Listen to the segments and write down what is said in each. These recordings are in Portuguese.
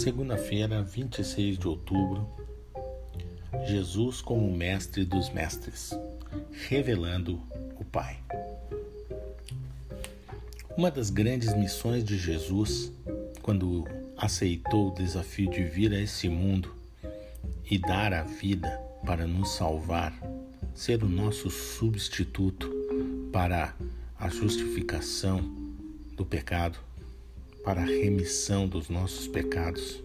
Segunda-feira, 26 de outubro, Jesus como Mestre dos Mestres, revelando o Pai. Uma das grandes missões de Jesus, quando aceitou o desafio de vir a esse mundo e dar a vida para nos salvar, ser o nosso substituto para a justificação do pecado, para a remissão dos nossos pecados,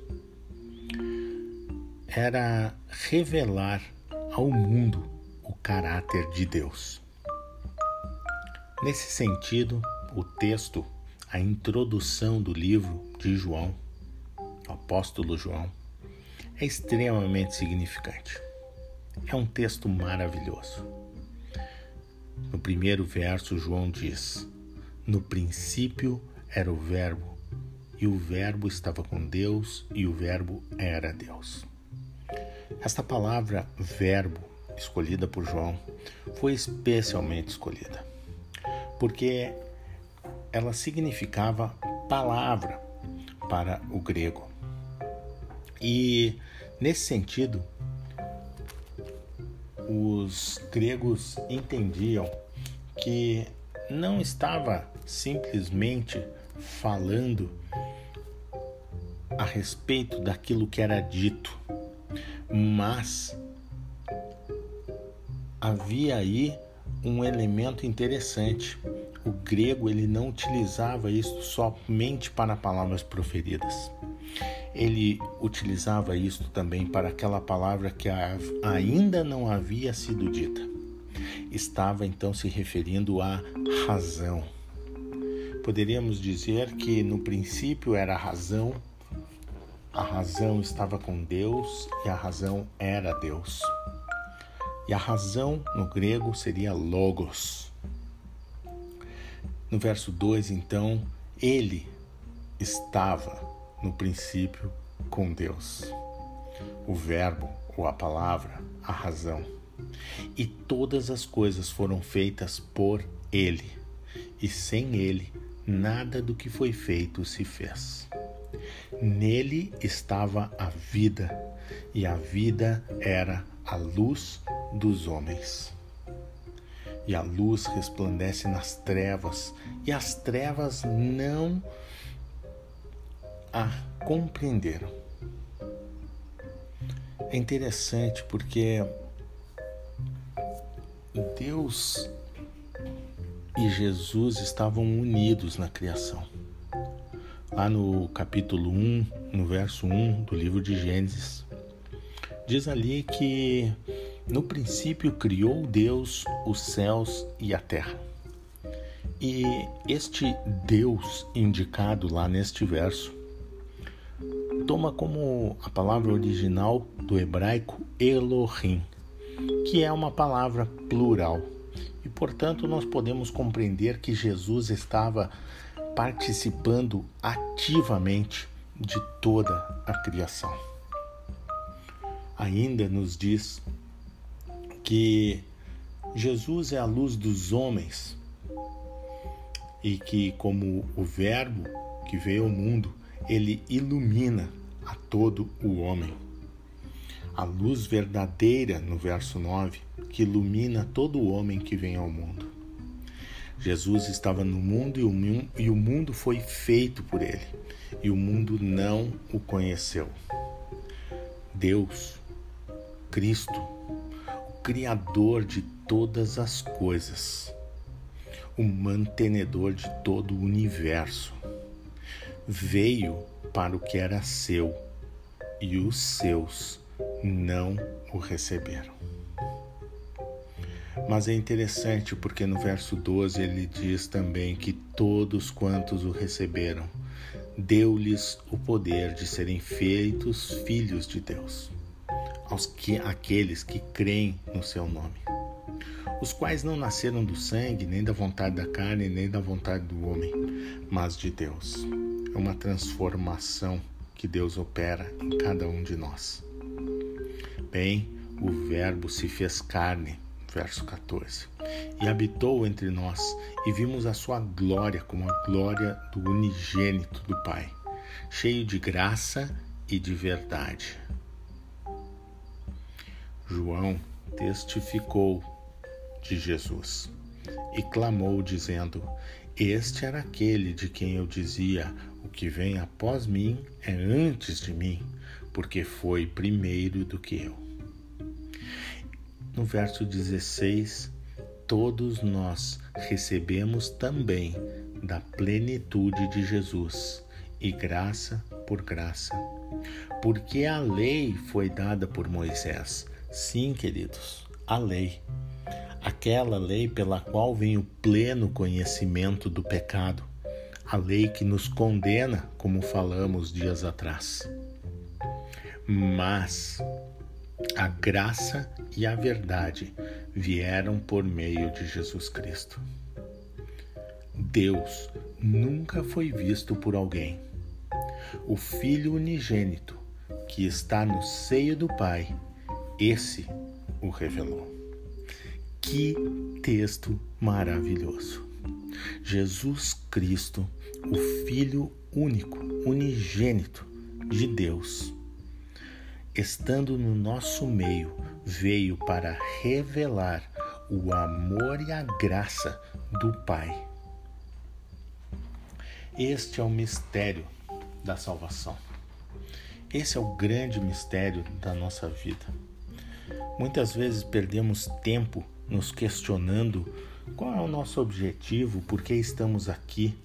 era revelar ao mundo o caráter de Deus. Nesse sentido, o texto, a introdução do livro de João, apóstolo João, é extremamente significante. É um texto maravilhoso. No primeiro verso, João diz: No princípio era o Verbo, e o Verbo estava com Deus, e o Verbo era Deus. Esta palavra verbo, escolhida por João, foi especialmente escolhida, porque ela significava palavra para o grego. E nesse sentido, os gregos entendiam que não estava simplesmente falando a respeito daquilo que era dito, mas havia aí um elemento interessante. O grego ele não utilizava isso somente para palavras proferidas. Ele utilizava isto também para aquela palavra que ainda não havia sido dita. Estava então se referindo à razão. Poderíamos dizer que no princípio era a razão, a razão estava com Deus e a razão era Deus. E a razão no grego seria logos. No verso 2, então, ele estava no princípio com Deus. O Verbo, ou a palavra, a razão. E todas as coisas foram feitas por ele, e sem ele, nada do que foi feito se fez. Nele estava a vida, e a vida era a luz dos homens. E a luz resplandece nas trevas, e as trevas não a compreenderam. É interessante porque Deus e Jesus estavam unidos na criação. Lá no capítulo 1, no verso 1 do livro de Gênesis, diz ali que no princípio criou Deus os céus e a terra. E este Deus indicado lá neste verso toma como a palavra original do hebraico Elohim, que é uma palavra plural. E portanto, nós podemos compreender que Jesus estava participando ativamente de toda a criação. Ainda nos diz que Jesus é a luz dos homens e que, como o Verbo que veio ao mundo, ele ilumina a todo o homem. A luz verdadeira, no verso 9, que ilumina todo o homem que vem ao mundo. Jesus estava no mundo e o mundo foi feito por ele, e o mundo não o conheceu. Deus, Cristo, Criador de todas as coisas, o mantenedor de todo o universo. Veio para o que era seu e os seus não o receberam. Mas é interessante porque no verso 12 ele diz também que todos quantos o receberam, deu-lhes o poder de serem feitos filhos de Deus aos que aqueles que creem no seu nome, os quais não nasceram do sangue, nem da vontade da carne, nem da vontade do homem, mas de Deus. É uma transformação que Deus opera em cada um de nós. Bem, o Verbo se fez carne, verso 14, e habitou entre nós, e vimos a sua glória como a glória do unigênito do Pai, cheio de graça e de verdade. João testificou de Jesus e clamou, dizendo: Este era aquele de quem eu dizia: O que vem após mim é antes de mim, porque foi primeiro do que eu. No verso 16, todos nós recebemos também da plenitude de Jesus e graça por graça. Porque a lei foi dada por Moisés. Sim, queridos, a lei. Aquela lei pela qual vem o pleno conhecimento do pecado. A lei que nos condena, como falamos dias atrás. Mas a graça e a verdade vieram por meio de Jesus Cristo. Deus nunca foi visto por alguém. O Filho unigênito, que está no seio do Pai, esse o revelou. Que texto maravilhoso! Jesus Cristo, o Filho único, unigênito de Deus, estando no nosso meio, veio para revelar o amor e a graça do Pai este é o mistério da salvação. Esse é o grande mistério da nossa vida. Muitas vezes perdemos tempo nos questionando qual é o nosso objetivo, por que estamos aqui,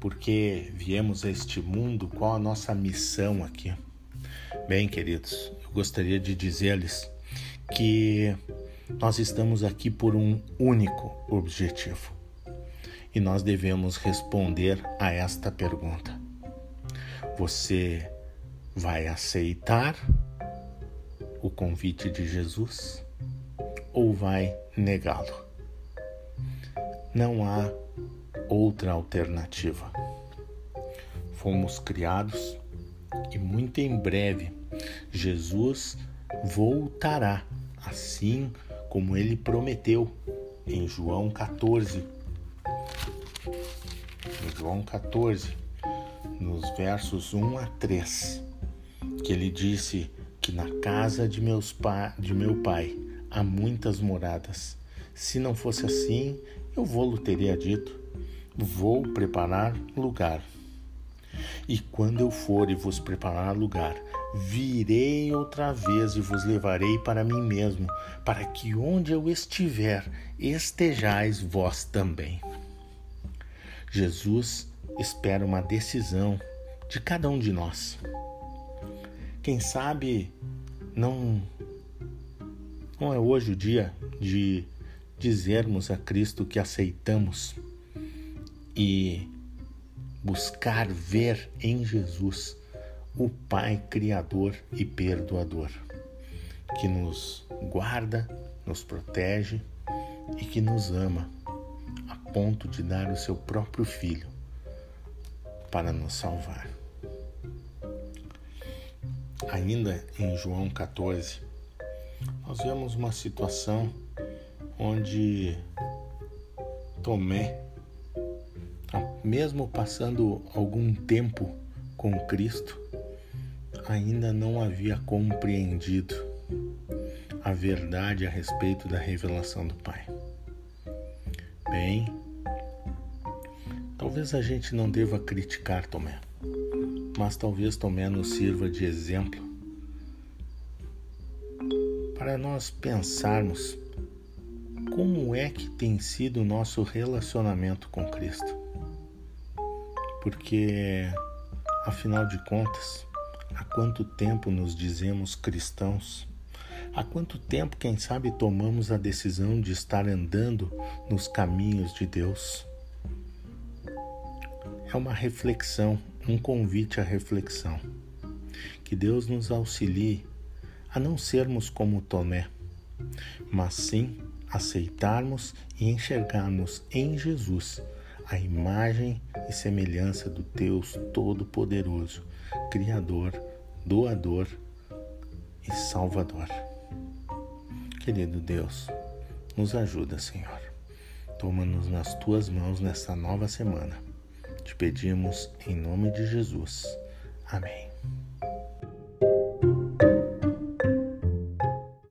por que viemos a este mundo, qual a nossa missão aqui. Bem, queridos, eu gostaria de dizer-lhes que nós estamos aqui por um único objetivo e nós devemos responder a esta pergunta: Você vai aceitar o convite de Jesus ou vai negá-lo? Não há outra alternativa. Fomos criados e muito em breve Jesus voltará, assim como ele prometeu em João 14, João 14, nos versos 1 a 3, que ele disse que na casa de, meus pa de meu pai há muitas moradas. Se não fosse assim, eu vou-lhe teria dito: Vou preparar lugar. E quando eu for e vos preparar lugar, virei outra vez e vos levarei para mim mesmo, para que onde eu estiver, estejais vós também. Jesus espera uma decisão de cada um de nós. Quem sabe não não é hoje o dia de dizermos a Cristo que aceitamos e buscar ver em Jesus o Pai Criador e Perdoador, que nos guarda, nos protege e que nos ama ponto de dar o seu próprio filho para nos salvar. Ainda em João 14, nós vemos uma situação onde Tomé, mesmo passando algum tempo com Cristo, ainda não havia compreendido a verdade a respeito da revelação do Pai. Bem, Talvez a gente não deva criticar Tomé, mas talvez Tomé nos sirva de exemplo para nós pensarmos como é que tem sido o nosso relacionamento com Cristo. Porque, afinal de contas, há quanto tempo nos dizemos cristãos? Há quanto tempo, quem sabe, tomamos a decisão de estar andando nos caminhos de Deus? é uma reflexão, um convite à reflexão. Que Deus nos auxilie a não sermos como Tomé, mas sim aceitarmos e enxergarmos em Jesus a imagem e semelhança do Deus Todo-Poderoso, Criador, Doador e Salvador. Querido Deus, nos ajuda, Senhor. Toma-nos nas tuas mãos nesta nova semana te pedimos em nome de Jesus. Amém.